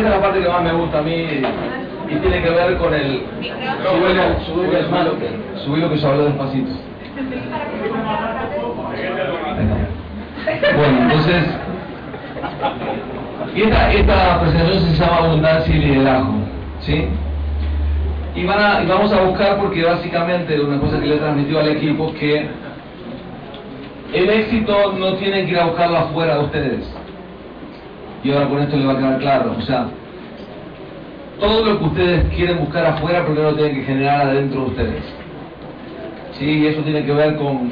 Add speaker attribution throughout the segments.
Speaker 1: esta es la parte que más me gusta a mí y tiene que ver con el... Subilo, subilo, subilo que yo hablo despacito. Bueno, entonces, esta, esta presentación se llama Abundancia y Liderazgo, ¿sí? Y, van a, y vamos a buscar porque básicamente una cosa que le he transmitido al equipo es que el éxito no tienen que ir a buscarlo afuera de ustedes. Y ahora con esto les va a quedar claro. O sea, todo lo que ustedes quieren buscar afuera, primero lo tienen que generar adentro de ustedes. Sí, eso tiene que ver con,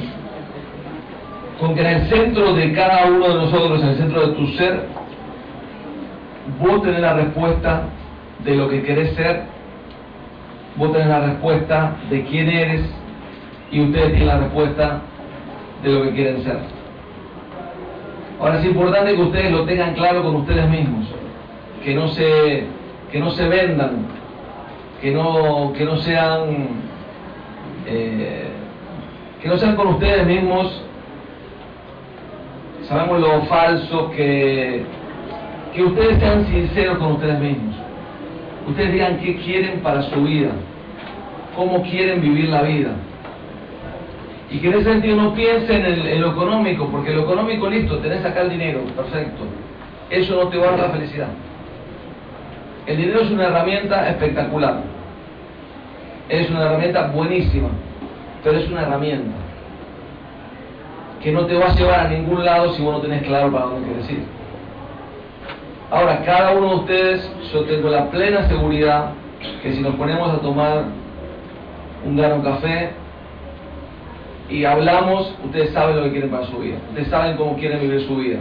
Speaker 1: con que en el centro de cada uno de nosotros, en el centro de tu ser, vos tenés la respuesta de lo que querés ser, vos tenés la respuesta de quién eres y ustedes tienen la respuesta de lo que quieren ser. Ahora es importante que ustedes lo tengan claro con ustedes mismos, que no se, que no se vendan, que no, que no sean eh, que no sean con ustedes mismos, sabemos lo falso, que, que ustedes sean sinceros con ustedes mismos. Ustedes digan qué quieren para su vida, cómo quieren vivir la vida. Y que en ese sentido no piensen en, lo económico, porque lo económico, listo, tenés acá el dinero, perfecto. Eso no te va a dar la felicidad. El dinero es una herramienta espectacular. Es una herramienta buenísima, pero es una herramienta que no te va a llevar a ningún lado si vos no tenés claro para dónde quieres ir. Ahora, cada uno de ustedes, yo tengo la plena seguridad que si nos ponemos a tomar un grano café, y hablamos, ustedes saben lo que quieren para su vida. Ustedes saben cómo quieren vivir su vida.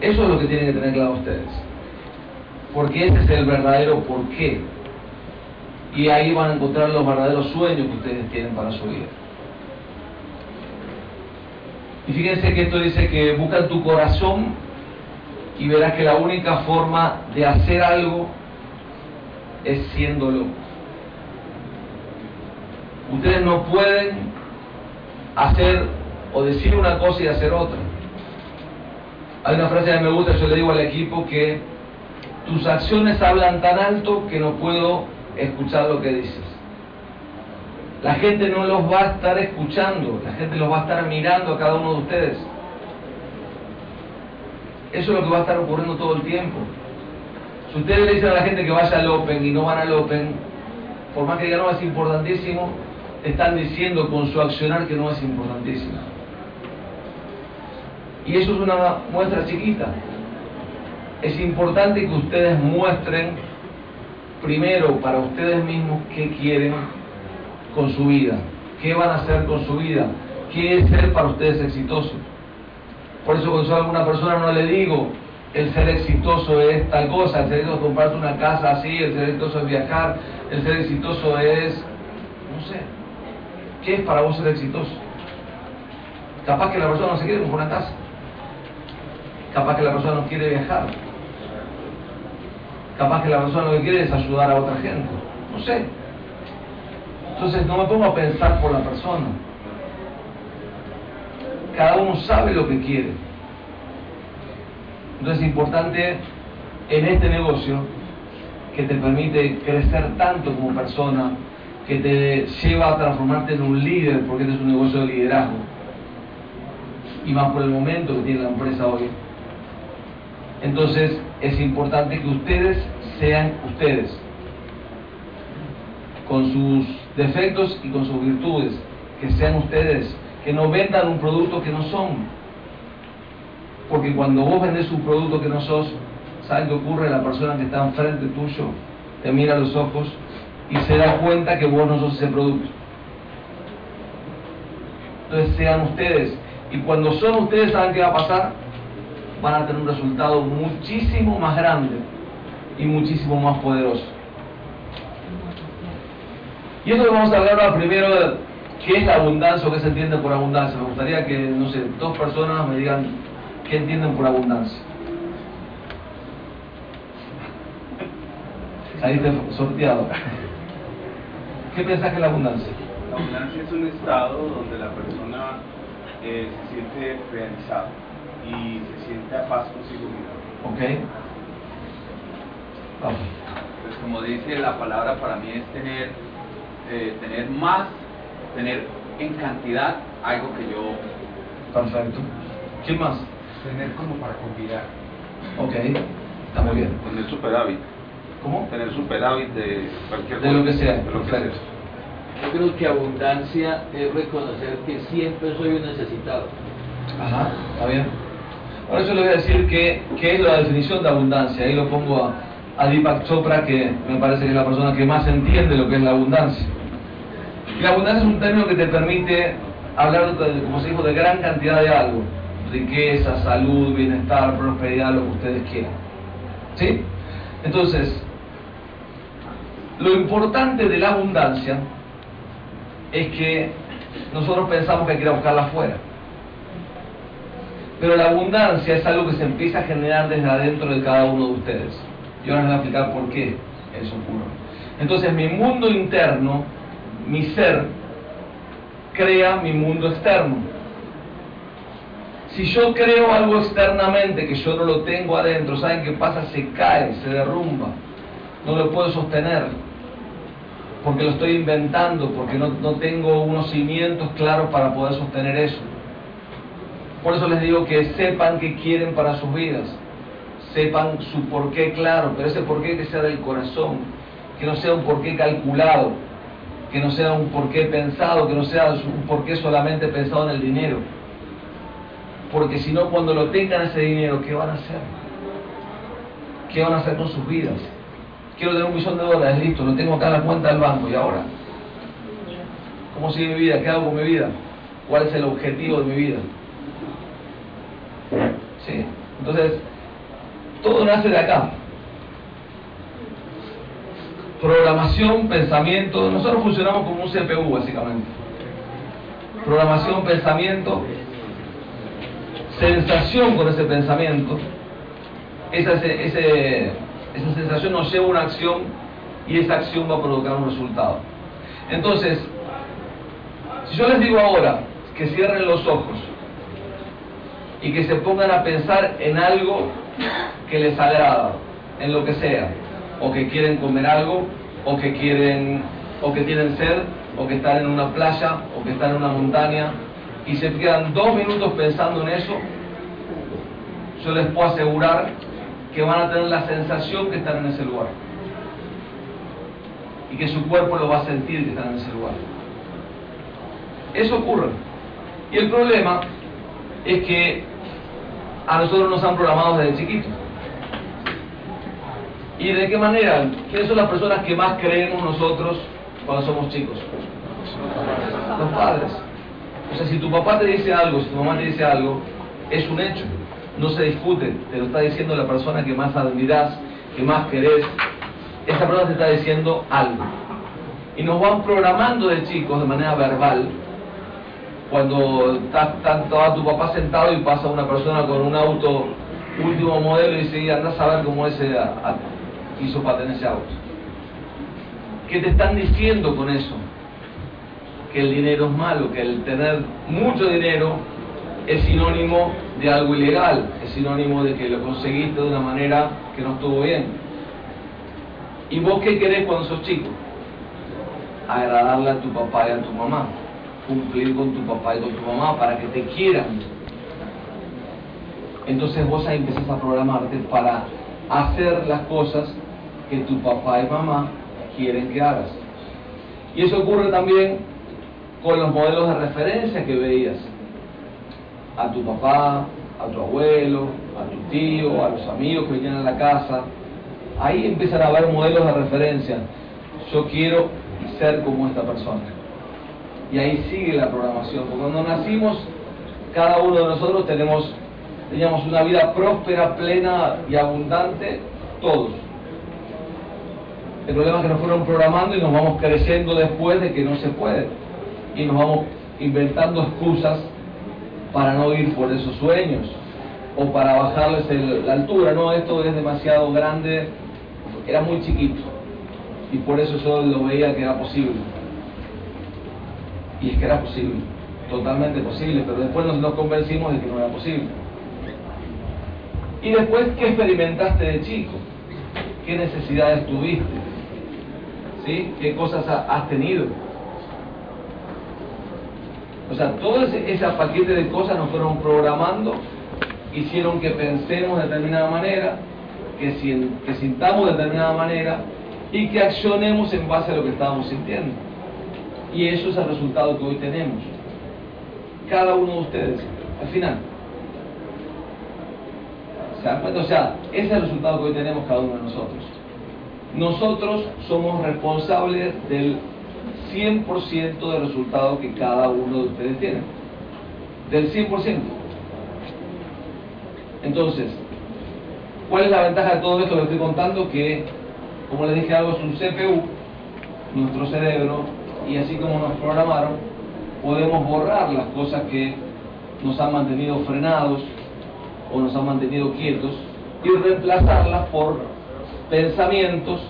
Speaker 1: Eso es lo que tienen que tener claro ustedes. Porque ese es el verdadero porqué. Y ahí van a encontrar los verdaderos sueños que ustedes tienen para su vida. Y fíjense que esto dice que busca tu corazón y verás que la única forma de hacer algo es siéndolo. Ustedes no pueden hacer o decir una cosa y hacer otra. Hay una frase que me gusta, yo le digo al equipo que tus acciones hablan tan alto que no puedo escuchar lo que dices. La gente no los va a estar escuchando, la gente los va a estar mirando a cada uno de ustedes. Eso es lo que va a estar ocurriendo todo el tiempo. Si ustedes le dicen a la gente que vaya al Open y no van al Open, por más que digan no es importantísimo, están diciendo con su accionar que no es importantísimo. Y eso es una muestra chiquita. Es importante que ustedes muestren primero para ustedes mismos qué quieren con su vida, qué van a hacer con su vida, qué es ser para ustedes exitoso. Por eso cuando soy alguna persona no le digo, el ser exitoso es tal cosa, el ser exitoso es comprarte una casa así, el ser exitoso es viajar, el ser exitoso es, no sé, ¿Qué es para vos ser exitoso? Capaz que la persona no se quiere comprar una casa. Capaz que la persona no quiere viajar. Capaz que la persona lo que quiere es ayudar a otra gente. No sé. Entonces no me pongo a pensar por la persona. Cada uno sabe lo que quiere. Entonces es importante en este negocio que te permite crecer tanto como persona, que te lleva a transformarte en un líder, porque este es un negocio de liderazgo. Y más por el momento que tiene la empresa hoy. Entonces es importante que ustedes sean ustedes, con sus defectos y con sus virtudes, que sean ustedes, que no vendan un producto que no son. Porque cuando vos vendés un producto que no sos, ¿sabes qué ocurre? La persona que está enfrente tuyo te mira a los ojos y se da cuenta que vos no sos ese producto. Entonces sean ustedes. Y cuando son ustedes, ¿saben qué va a pasar? Van a tener un resultado muchísimo más grande y muchísimo más poderoso. Y esto que vamos a hablar ahora primero qué es la abundancia o qué se entiende por abundancia. Me gustaría que, no sé, dos personas me digan qué entienden por abundancia. Saliste sorteado. ¿Qué piensas que es la abundancia?
Speaker 2: La abundancia es un estado donde la persona eh, se siente realizada y se siente a paz consigo misma.
Speaker 1: Ok.
Speaker 3: como dice la palabra, para mí es tener, eh, tener más, tener en cantidad algo que yo...
Speaker 1: Perfecto. ¿Quién más?
Speaker 4: Tener como para convidar.
Speaker 1: Ok, está muy bien.
Speaker 2: Tener superávit.
Speaker 1: ¿Cómo?
Speaker 2: Tener superávit de cualquier
Speaker 1: De lo que sea,
Speaker 2: de lo que
Speaker 1: perfecto.
Speaker 2: sea.
Speaker 5: Yo creo que abundancia es reconocer que siempre soy un necesitado.
Speaker 1: Ajá, está bien. Por eso le voy a decir que, que es la definición de abundancia. Ahí lo pongo a, a Deepak Chopra, que me parece que es la persona que más entiende lo que es la abundancia. Y la abundancia es un término que te permite hablar, de, como se dijo, de gran cantidad de algo. Riqueza, salud, bienestar, prosperidad, lo que ustedes quieran. ¿Sí? Entonces, lo importante de la abundancia es que nosotros pensamos que hay que buscarla afuera. Pero la abundancia es algo que se empieza a generar desde adentro de cada uno de ustedes. Y ahora les voy a explicar por qué eso ocurre. Entonces mi mundo interno, mi ser, crea mi mundo externo. Si yo creo algo externamente que yo no lo tengo adentro, ¿saben qué pasa? Se cae, se derrumba. No lo puedo sostener. Porque lo estoy inventando, porque no, no tengo unos cimientos claros para poder sostener eso. Por eso les digo que sepan qué quieren para sus vidas. Sepan su porqué claro, pero ese porqué que sea del corazón, que no sea un porqué calculado, que no sea un porqué pensado, que no sea un porqué solamente pensado en el dinero. Porque si no, cuando lo tengan ese dinero, ¿qué van a hacer? ¿Qué van a hacer con sus vidas? Quiero tener un millón de dólares, listo, lo tengo acá en la cuenta del banco, ¿y ahora? ¿Cómo sigue mi vida? ¿Qué hago con mi vida? ¿Cuál es el objetivo de mi vida? ¿Sí? Entonces, todo nace de acá. Programación, pensamiento. Nosotros funcionamos como un CPU, básicamente. Programación, pensamiento, sensación con ese pensamiento. Esa, ese, ese, esa sensación nos lleva a una acción y esa acción va a provocar un resultado. Entonces, si yo les digo ahora que cierren los ojos y que se pongan a pensar en algo que les agrada, en lo que sea, o que quieren comer algo, o que quieren, o que tienen sed, o que están en una playa, o que están en una montaña, y se quedan dos minutos pensando en eso, yo les puedo asegurar que van a tener la sensación que están en ese lugar. Y que su cuerpo lo va a sentir que están en ese lugar. Eso ocurre. Y el problema es que a nosotros nos han programado desde chiquitos. ¿Y de qué manera? ¿Quiénes son las personas que más creemos nosotros cuando somos chicos? Los padres. O sea, si tu papá te dice algo, si tu mamá te dice algo, es un hecho. No se discute. Te lo está diciendo la persona que más admirás, que más querés. Esa persona te está diciendo algo. Y nos van programando de chicos de manera verbal cuando está, está, está tu papá sentado y pasa una persona con un auto último modelo y dice, anda a saber cómo ese a, hizo para tener ese auto. ¿Qué te están diciendo con eso? Que el dinero es malo, que el tener mucho dinero es sinónimo de algo ilegal, es sinónimo de que lo conseguiste de una manera que no estuvo bien. ¿Y vos qué querés cuando sos chico? Agradarle a tu papá y a tu mamá cumplir con tu papá y con tu mamá para que te quieran. Entonces vos ahí empezás a programarte para hacer las cosas que tu papá y mamá quieren que hagas. Y eso ocurre también con los modelos de referencia que veías. A tu papá, a tu abuelo, a tu tío, a los amigos que venían a la casa. Ahí empiezan a haber modelos de referencia. Yo quiero ser como esta persona y ahí sigue la programación. Porque cuando nacimos, cada uno de nosotros tenemos, teníamos una vida próspera, plena y abundante, todos. El problema es que nos fueron programando y nos vamos creciendo después de que no se puede. Y nos vamos inventando excusas para no ir por esos sueños o para bajarles la altura. No, esto es demasiado grande, era muy chiquito. Y por eso yo lo veía que era posible y es que era posible, totalmente posible, pero después nos, convencimos de que no era posible. Y después, ¿qué experimentaste de chico? ¿Qué necesidades tuviste? ¿Qué cosas ha- has tenido? O sea, todo ese, ese paquete de cosas nos fueron programando, hicieron que pensemos de determinada manera, que, sin- que sintamos de determinada manera y que accionemos en base a lo que estábamos sintiendo. Y eso es el resultado que hoy tenemos. Cada uno de ustedes, al final. O sea, ese es el resultado que hoy tenemos cada uno de nosotros. Nosotros somos responsables del 100% del resultado que cada uno de ustedes tiene. Del 100%. Entonces, ¿cuál es la ventaja de todo esto que estoy contando? Que, como les dije algo, es un CPU, nuestro cerebro, y así como nos programaron, podemos borrar las cosas que nos han mantenido frenados o nos han mantenido quietos y reemplazarlas por pensamientos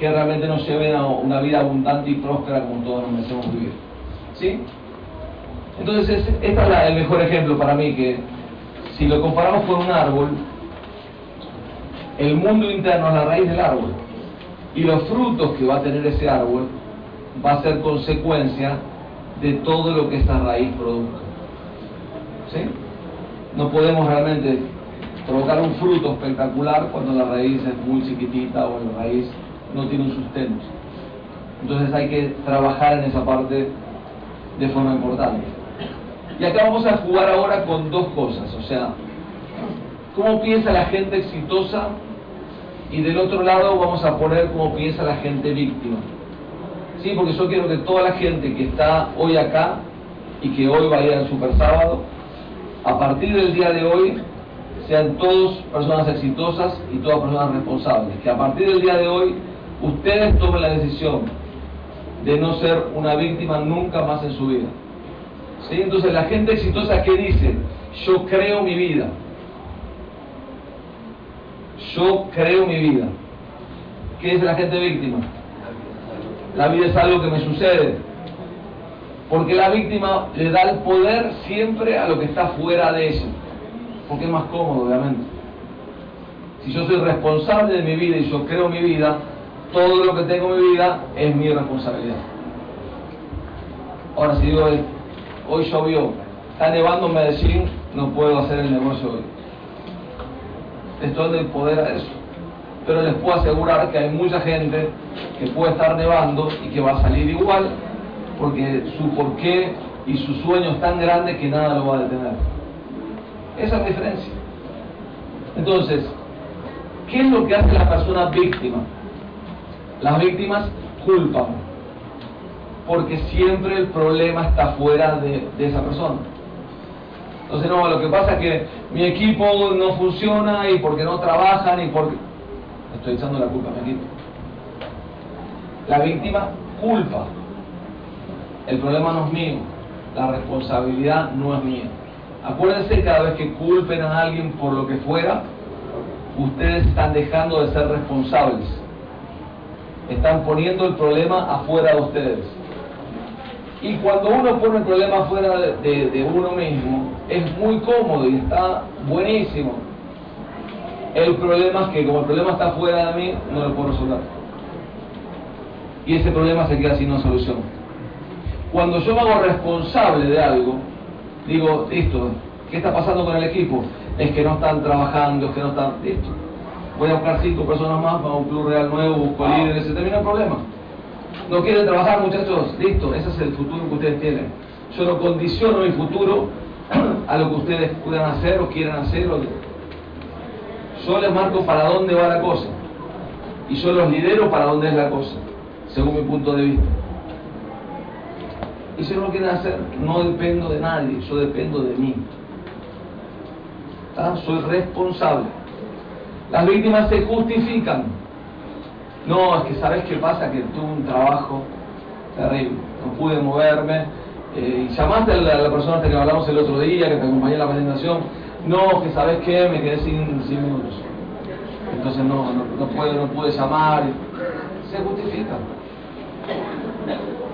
Speaker 1: que realmente nos lleven a una vida abundante y próspera como todos nos merecemos vivir. ¿Sí? Entonces, es- este es el mejor ejemplo para mí, que si lo comparamos con un árbol, el mundo interno es la raíz del árbol y los frutos que va a tener ese árbol va a ser consecuencia de todo lo que esa raíz produzca. ¿Sí? No podemos realmente provocar un fruto espectacular cuando la raíz es muy chiquitita o la raíz no tiene un sustento. Entonces hay que trabajar en esa parte de forma importante. Y acá vamos a jugar ahora con dos cosas, o sea, cómo piensa la gente exitosa y del otro lado vamos a poner cómo piensa la gente víctima. Sí, porque yo quiero que toda la gente que está hoy acá y que hoy va a ir al Super Sábado, a partir del día de hoy sean todos personas exitosas y todas personas responsables. Que a partir del día de hoy ustedes tomen la decisión de no ser una víctima nunca más en su vida. ¿Sí? Entonces la gente exitosa que dice, yo creo mi vida. Yo creo mi vida. ¿Qué es la gente víctima? La vida es algo que me sucede. Porque la víctima le da el poder siempre a lo que está fuera de ella. Porque es más cómodo, obviamente. Si yo soy responsable de mi vida y yo creo mi vida, todo lo que tengo en mi vida es mi responsabilidad. Ahora, si digo, hoy llovió, está nevando en Medellín, no puedo hacer el negocio hoy. Estoy dando el poder a eso. Pero les puedo asegurar que hay mucha gente que puede estar nevando y que va a salir igual porque su porqué y su sueño es tan grande que nada lo va a detener. Esa es la diferencia. Entonces, ¿qué es lo que hace la persona víctima? Las víctimas culpan, porque siempre el problema está fuera de, esa persona. Entonces, no, lo que pasa es que mi equipo no funciona y porque no trabajan y porque... Estoy echando la culpa a mi equipo. La víctima culpa. El problema no es mío. La responsabilidad no es mía. Acuérdense cada vez que culpen a alguien por lo que fuera, ustedes están dejando de ser responsables. Están poniendo el problema afuera de ustedes. Y cuando uno pone el problema afuera de, uno mismo, es muy cómodo y está buenísimo. El problema es que como el problema está fuera de mí, no lo puedo resolver. Y ese problema se queda sin una solución. Cuando yo me hago responsable de algo, digo, listo, ¿qué está pasando con el equipo? Es que no están trabajando, es que no están, listo. Voy a buscar cinco personas más para un club real nuevo, busco líderes, se termina el problema. No quieren trabajar, muchachos, listo, ese es el futuro que ustedes tienen. Yo no condiciono mi futuro a lo que ustedes puedan hacer o quieran hacer. o- Yo les marco para dónde va la cosa. Y yo los lidero para dónde es la cosa, según mi punto de vista. Y si no lo quieren hacer, no dependo de nadie, yo dependo de mí. ¿Está? Soy responsable. Las víctimas se justifican. No, es que sabes qué pasa, que tuve un trabajo terrible, no pude moverme. eh, y llamaste a la, a la que hablamos el otro día, que te acompañé en la presentación. No, que sabes qué, me quedé sin, sin minutos. Entonces no, no, no puedo, no pude llamar. Se justifican.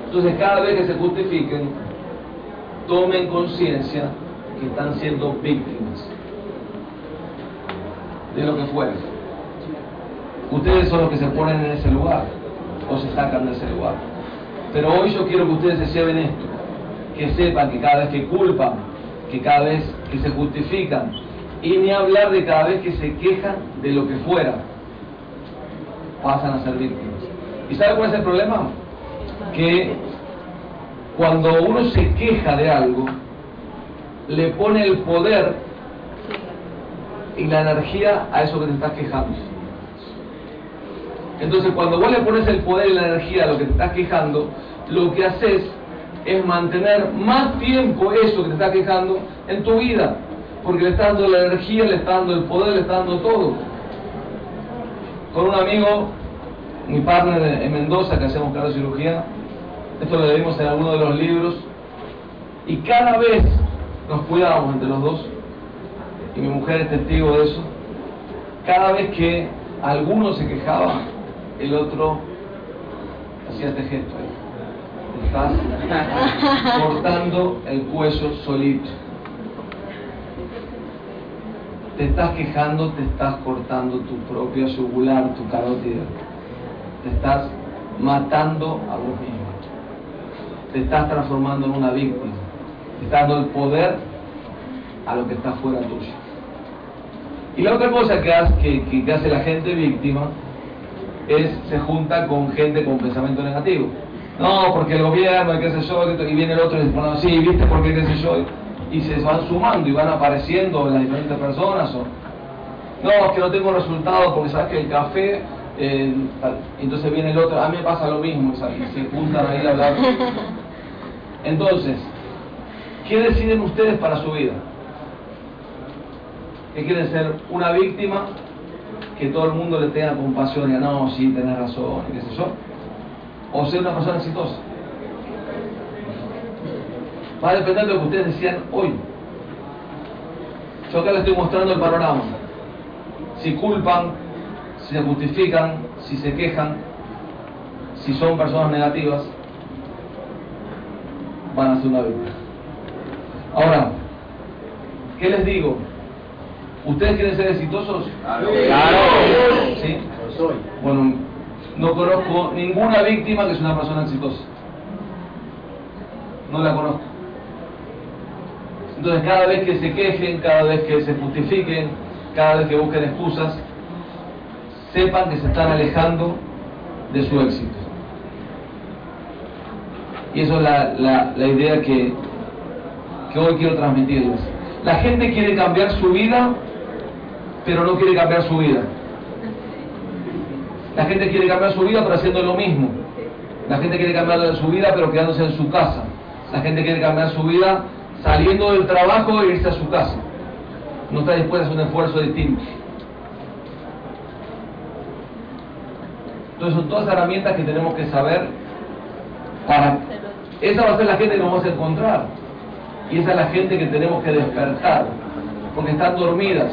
Speaker 1: Entonces cada vez que se justifiquen, tomen conciencia que están siendo víctimas de lo que fuera. Ustedes son los que se ponen en ese lugar. o se sacan de ese lugar. Pero hoy yo quiero que ustedes se lleven esto, que sepan que cada vez que culpan, que cada vez que se justifican, y ni hablar de cada vez que se quejan de lo que fuera, pasan a ser víctimas. ¿Y sabe cuál es el problema? Que cuando uno se queja de algo, le pone el poder y la energía a eso que te estás quejando. Entonces, cuando vos le pones el poder y la energía a lo que te estás quejando, lo que haces es mantener más tiempo eso que te estás quejando en tu vida. Porque le estás dando la energía, le estás dando el poder, le estás dando todo. Con un amigo, mi partner en Mendoza, que hacemos cirugía esto lo leímos en alguno de los libros, y cada vez nos cuidábamos entre los dos, y mi mujer es testigo de eso, cada vez que alguno se quejaba, el otro hacía este gesto Estás cortando el cuello solito. Te estás quejando, te estás cortando tu propio yugular, tu carótida. Te estás matando a vos mismo. Te estás transformando en una víctima. Te estás dando el poder a lo que está fuera tuyo. Y la otra cosa que hace, que hace la gente víctima es se junta con gente con pensamiento negativo. No, porque el gobierno, qué sé yo, y viene el otro y dice, bueno, sí, viste por qué, sé yo, y se van sumando y van apareciendo las diferentes personas. O, no, es que no tengo resultados porque sabes que el café, eh, entonces viene el otro, a mí me pasa lo mismo, y se juntan ahí a hablar. Entonces, ¿qué deciden ustedes para su vida? ¿Qué quieren ser? ¿Una víctima que todo el mundo le tenga compasión y diga, no, sí, tenés razón, y qué sé yo, o ser una persona exitosa. Va a depender de lo que ustedes decían hoy. Yo acá les estoy mostrando el panorama. Si culpan, si se justifican, si se quejan, si son personas negativas, van a ser una víctima. Ahora, ¿qué les digo? ¿Ustedes quieren ser exitosos?
Speaker 3: Claro.
Speaker 1: ¿Sí? Bueno, no conozco ninguna víctima que es una persona exitosa. No la conozco. Entonces cada vez que se quejen, cada vez que se justifiquen, cada vez que busquen excusas, sepan que se están alejando de su éxito. Y eso es la, la idea que, que hoy quiero transmitirles. La gente quiere cambiar su vida pero no quiere cambiar su vida. La gente quiere cambiar su vida pero haciendo lo mismo. La gente quiere cambiar su vida pero quedándose en su casa. La gente quiere cambiar su vida saliendo del trabajo e irse a su casa. No está dispuesta a hacer un esfuerzo distinto. Entonces son todas herramientas que tenemos que saber para... Esa va a ser la gente que nos vamos a encontrar. Y esa es la gente que tenemos que despertar. Porque están dormidas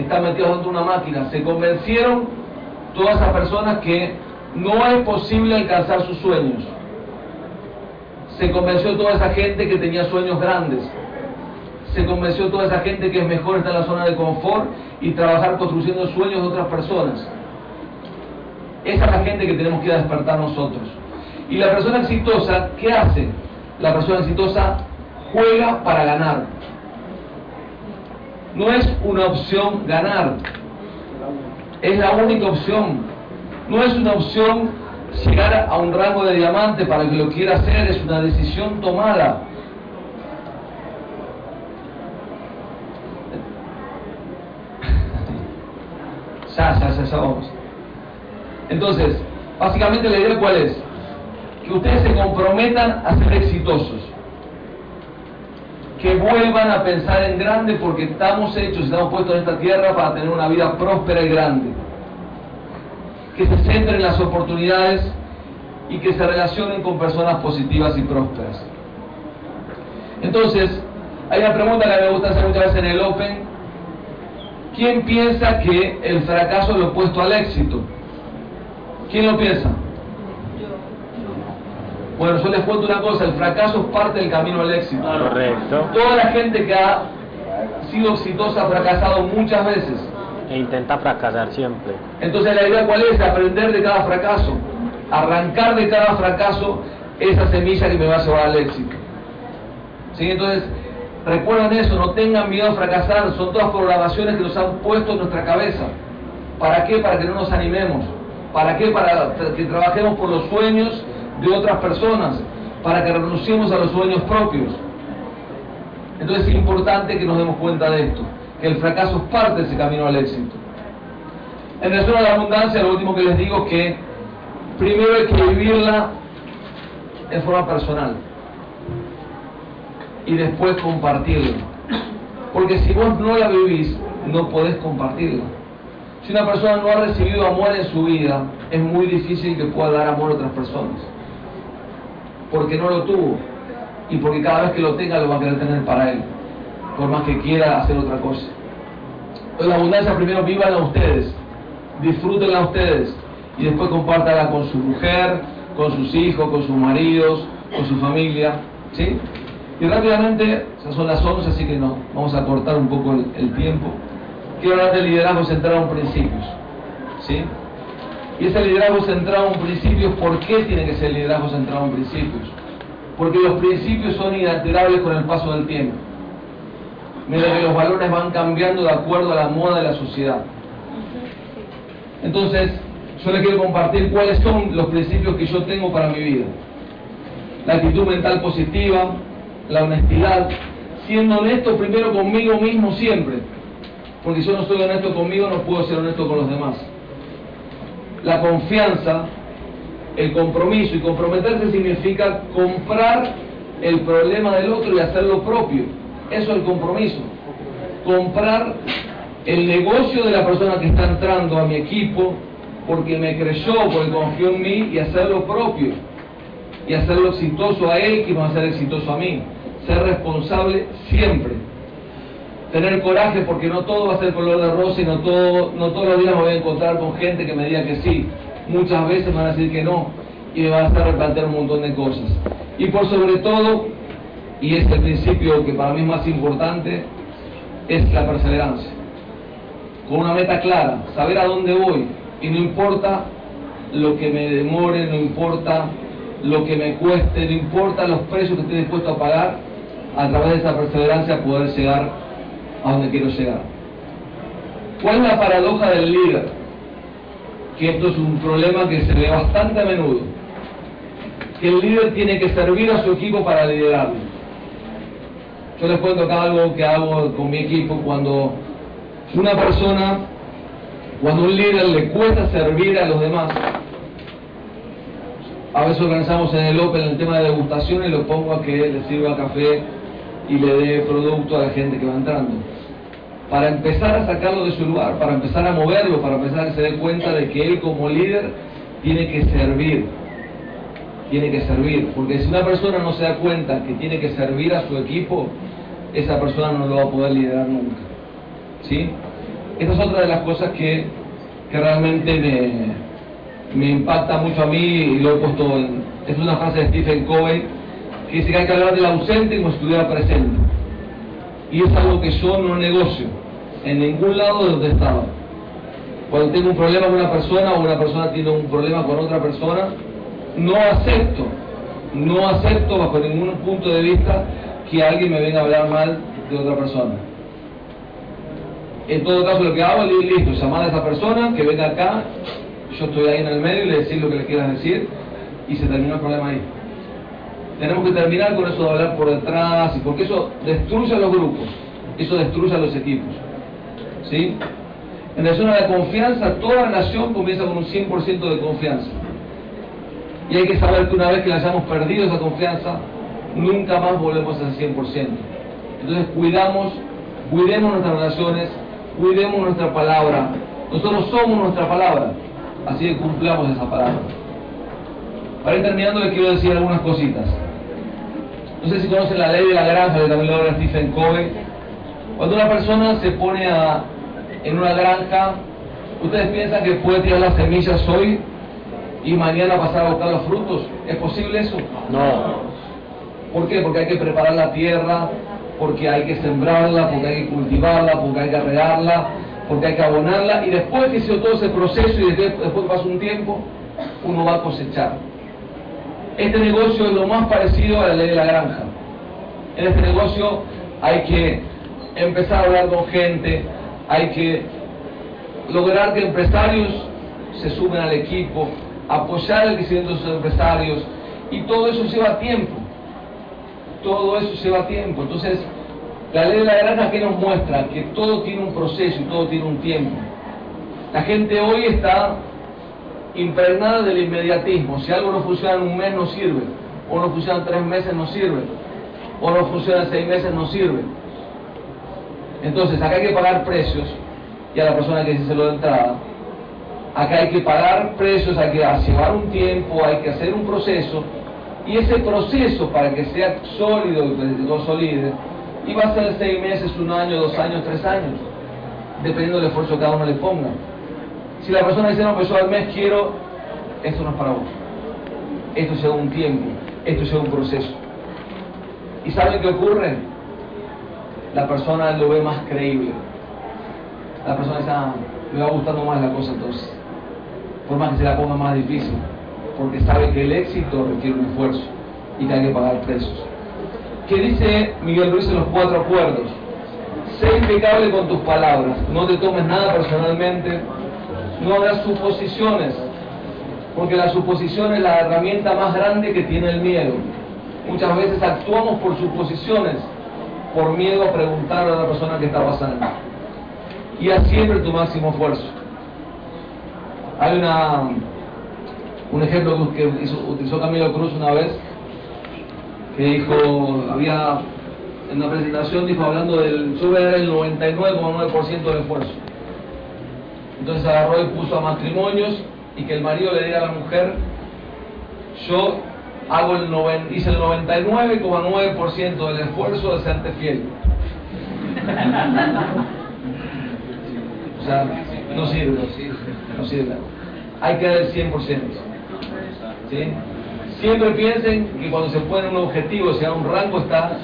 Speaker 1: están metidos dentro de una máquina. Se convencieron todas esas personas que no es posible alcanzar sus sueños. Se convenció toda esa gente que tenía sueños grandes. Se convenció toda esa gente que es mejor estar en la zona de confort y trabajar construyendo sueños de otras personas. Esa es la gente que tenemos que despertar nosotros. Y la persona exitosa, ¿qué hace? La persona exitosa juega para ganar. No es una opción ganar, es la única opción. No es una opción llegar a un rango de diamante para que lo quiera hacer, es una decisión tomada. ya, ya, ya vamos. Entonces, básicamente la idea cuál es? Que ustedes se comprometan a ser exitosos que vuelvan a pensar en grande porque estamos hechos, estamos puestos en esta tierra para tener una vida próspera y grande. Que se centren en las oportunidades y que se relacionen con personas positivas y prósperas. Entonces, hay una pregunta que me gusta hacer muchas veces en el Open. ¿Quién piensa que el fracaso es lo opuesto al éxito? ¿Quién lo piensa? Bueno, yo les cuento una cosa, el fracaso es parte del camino al éxito.
Speaker 6: Correcto.
Speaker 1: Toda la gente que ha sido exitosa ha fracasado muchas veces.
Speaker 6: E intenta fracasar siempre.
Speaker 1: Entonces la idea cuál es? Aprender de cada fracaso. arrancar de cada fracaso esa semilla que me va a llevar al éxito. ¿Sí? Entonces, recuerden eso, no tengan miedo a fracasar, son todas programaciones que nos han puesto en nuestra cabeza. ¿Para qué? Para que no nos animemos. ¿Para qué? Para que trabajemos por los sueños de otras personas, para que renunciemos a los sueños propios. Entonces es importante que nos demos cuenta de esto, que el fracaso es parte de ese camino al éxito. En relación a la abundancia, lo último que les digo es que primero hay que vivirla en forma personal y después compartirla. Porque si vos no la vivís, no podés compartirla. Si una persona no ha recibido amor en su vida, es muy difícil que pueda dar amor a otras personas. Porque no lo tuvo. Y porque cada vez que lo tenga lo va a querer tener para él. Por más que quiera hacer otra cosa. La abundancia primero vivan a ustedes. Disfrútenla a ustedes. Y después compártala con su mujer, con sus hijos, con sus maridos, con su familia. ¿Sí? Y rápidamente, ya son las 11, así que no, vamos a cortar un poco el, el tiempo. Quiero hablar del liderazgo centrado en principios. ¿Sí? Y ese liderazgo centrado en principios, ¿por qué tiene que ser liderazgo centrado en principios? Porque los principios son inalterables con el paso del tiempo. Mientras que los valores van cambiando de acuerdo a la moda de la sociedad. Entonces, yo les quiero compartir cuáles son los principios que yo tengo para mi vida. La actitud mental positiva, la honestidad, siendo honesto primero conmigo mismo siempre. Porque si yo no soy honesto conmigo, no puedo ser honesto con los demás. La confianza, el compromiso, y comprometerse significa comprar el problema del otro y hacerlo propio. Eso es el compromiso. Comprar el negocio de la persona que está entrando a mi equipo porque me creyó, porque confió en mí y hacerlo propio. Y hacerlo exitoso a él que va a ser exitoso a mí. Ser responsable siempre. Tener coraje porque no todo va a ser color de rosa y no, todo, no todos los días me voy a encontrar con gente que me diga que sí. Muchas veces me van a decir que no y me van a hacer replantear un montón de cosas. Y por sobre todo, y es el principio que para mí es más importante, es la perseverancia. Con una meta clara, saber a dónde voy. Y no importa lo que me demore, no importa lo que me cueste, no importa los precios que esté dispuesto a pagar, a través de esa perseverancia poder llegar a donde quiero llegar. ¿Cuál es la paradoja del líder? Que esto es un problema que se ve bastante a menudo. Que el líder tiene que servir a su equipo para liderarlo. Yo les cuento acá algo que hago con mi equipo cuando una persona, cuando un líder le cuesta servir a los demás, a veces organizamos en el Open el tema de degustación y lo pongo a que le sirva café y le dé producto a la gente que va entrando. Para empezar a sacarlo de su lugar, para empezar a moverlo, para empezar a que se dé cuenta de que él como líder tiene que servir. Tiene que servir. Porque si una persona no se da cuenta que tiene que servir a su equipo, esa persona no lo va a poder liderar nunca. ¿Sí? Esta es otra de las cosas que, que realmente me, me impacta mucho a mí y lo he puesto en... Es una frase de Stephen Covey que dice que hay que hablar del ausente como si estuviera presente. Y es algo que yo no negocio en ningún lado de donde estaba. Cuando tengo un problema con una persona o una persona tiene un problema con otra persona, no acepto, no acepto bajo ningún punto de vista que alguien me venga a hablar mal de otra persona. En todo caso, lo que hago es listo, llamar a esa persona que venga acá, yo estoy ahí en el medio y le decir lo que le quieras decir y se terminó el problema ahí. Tenemos que terminar con eso de hablar por detrás, porque eso destruye a los grupos, eso destruye a los equipos. ¿Sí? En relación a la confianza, toda relación comienza con un 100% de confianza. Y hay que saber que una vez que la hayamos perdido esa confianza, nunca más volvemos al 100%. Entonces cuidamos, cuidemos nuestras relaciones, cuidemos nuestra palabra. Nosotros somos nuestra palabra, así que cumplamos esa palabra. Para ir terminando les quiero decir algunas cositas. No sé si conocen la ley de la granja, que también lo habla Stephen Covey. Cuando una persona se pone a, en una granja, ¿ustedes piensan que puede tirar las semillas hoy y mañana pasar a buscar los frutos? ¿Es posible eso?
Speaker 5: No.
Speaker 1: ¿Por qué? Porque hay que preparar la tierra, porque hay que sembrarla, porque hay que cultivarla, porque hay que regarla, porque hay que abonarla, y después que hizo todo ese proceso y después, después pasa un tiempo, uno va a cosechar. Este negocio es lo más parecido a la ley de la granja. En este negocio hay que empezar a hablar con gente, hay que lograr que empresarios se sumen al equipo, apoyar el crecimiento de sus empresarios, y todo eso lleva tiempo. Todo eso lleva tiempo. Entonces, la ley de la granja que nos muestra que todo tiene un proceso y todo tiene un tiempo. La gente hoy está impregnada del inmediatismo. Si algo no funciona en un mes, no sirve. O no funciona en tres meses, no sirve. O no funciona en seis meses, no sirve. Entonces, acá hay que pagar precios. Y a la persona que dice lo de entrada, acá hay que pagar precios, hay que llevar un tiempo, hay que hacer un proceso. Y ese proceso, para que sea sólido y que consolide, y va a ser seis meses, un año, dos años, tres años, dependiendo del esfuerzo que cada uno le ponga. Si la persona dice, no, pues yo al mes quiero, esto no es para vos. Esto lleva un tiempo, esto lleva un proceso. ¿Y saben qué ocurre? La persona lo ve más creíble. La persona dice, ah, me va gustando más la cosa entonces. Por más que se la ponga más difícil. Porque sabe que el éxito requiere un esfuerzo y que hay que pagar precios. ¿Qué dice Miguel Ruiz en los cuatro acuerdos? Sé impecable con tus palabras, no te tomes nada personalmente, no hagas suposiciones, porque la suposición es la herramienta más grande que tiene el miedo. Muchas veces actuamos por suposiciones, por miedo a preguntar a la persona que está pasando. Y haz siempre tu máximo esfuerzo. Hay una, un ejemplo que utilizó Camilo Cruz una vez, que dijo, había en una presentación, dijo hablando del, yo voy el 99,9% del esfuerzo. Entonces agarró y puso a matrimonios y que el marido le diga a la mujer, yo hago el hice el 99,9% del esfuerzo de serte fiel. o sea, no sirve, no sirve. Hay que dar el 100%. ¿sí? Siempre piensen que cuando se pone un objetivo, sea un rango, está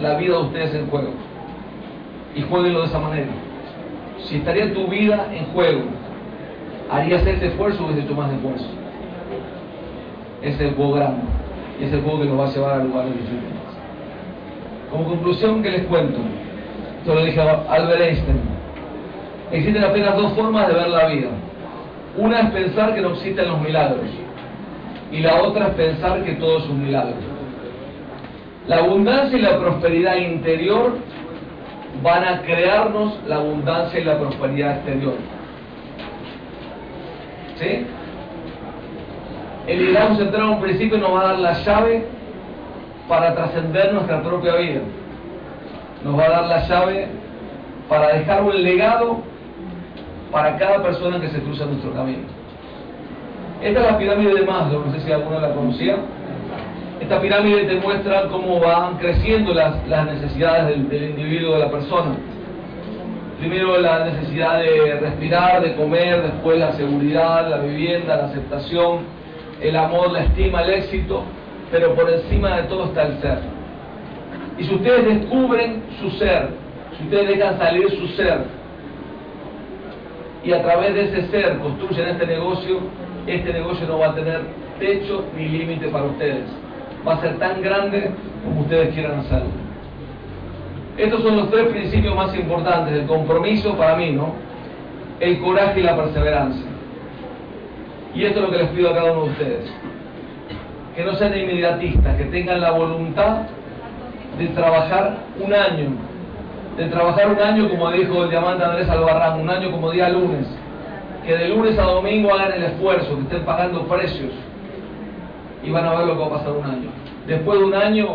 Speaker 1: la vida de ustedes en juego. Y jueguenlo de esa manera. Si estaría tu vida en juego, harías este esfuerzo o tu más esfuerzo. Es el juego grande. Y es el juego que nos va a llevar a lugares diferentes. Como conclusión que les cuento, esto lo dije a Albert Einstein, existen apenas dos formas de ver la vida. Una es pensar que no existen los milagros y la otra es pensar que todo es un milagro. La abundancia y la prosperidad interior van a crearnos la abundancia y la prosperidad exterior. ¿Sí? El liderazgo central en un principio nos va a dar la llave para trascender nuestra propia vida. Nos va a dar la llave para dejar un legado para cada persona que se cruza en nuestro camino. Esta es la pirámide de Maslow, no sé si alguno la conocía. Esta pirámide te muestra cómo van creciendo las, necesidades del, del, individuo, de la persona. Primero la necesidad de respirar, de comer, después la seguridad, la vivienda, la aceptación, el amor, la estima, el éxito, pero por encima de todo está el ser. Y si ustedes descubren su ser, si ustedes dejan salir su ser, y a través de ese ser construyen este negocio, este negocio no va a tener techo ni límite para ustedes. Va a ser tan grande como ustedes quieran hacerlo. Estos son los tres principios más importantes, el compromiso para mí, ¿no? El coraje y la perseverancia. Y esto es lo que les pido a cada uno de ustedes. Que no sean inmediatistas, que tengan la voluntad de trabajar un año. De trabajar un año, como dijo el diamante Andrés Albarrán, un año como día lunes que de lunes a domingo hagan el esfuerzo, que estén pagando precios y van a ver lo que va a pasar un año. Después de un año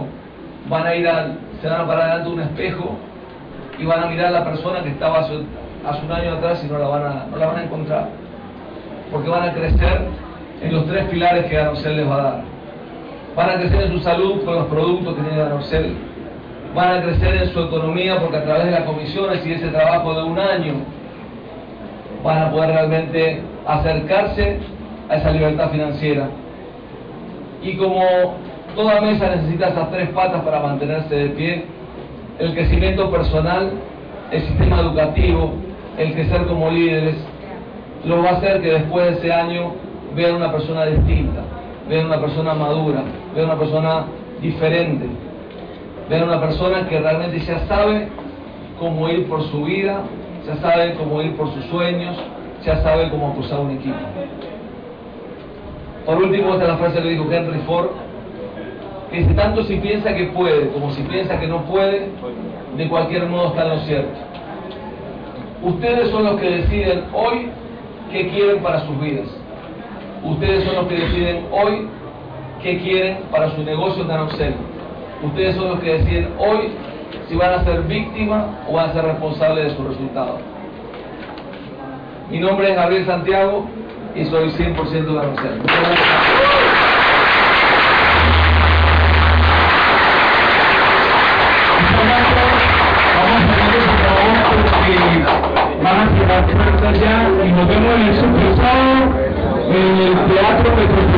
Speaker 1: van a ir al, se van a parar delante de un espejo y van a mirar a la persona que estaba hace, un año atrás y no la, van a, no la van a encontrar. Porque van a crecer en los tres pilares que Ganocel les va a dar. Van a crecer en su salud con los productos que tiene Ganocel. Van a crecer en su economía porque a través de las comisiones y ese trabajo de un año van a poder realmente acercarse a esa libertad financiera. Y como toda mesa necesita esas tres patas para mantenerse de pie, el crecimiento personal, el sistema educativo, el crecer como líderes, lo va a hacer que después de ese año vean una persona distinta, vean una persona madura, vean una persona diferente, vean una persona que realmente ya sabe cómo ir por su vida, ya sabe cómo ir por sus sueños, ya sabe cómo acusar un equipo. Por último, esta es la frase que dijo Henry Ford, que tanto si piensa que puede como si piensa que no puede, de cualquier modo está en lo cierto. Ustedes son los que deciden hoy qué quieren para sus vidas. Ustedes son los que deciden hoy qué quieren para su negocio tan obsceno. Ustedes son los que deciden hoy si van a ser víctimas o van a ser responsables de su resultado. Mi nombre es Gabriel Santiago y soy 100% gananciero.
Speaker 6: Porque van a cerrar puertas ya y nos vemos en el Super en el Teatro Metropolitano.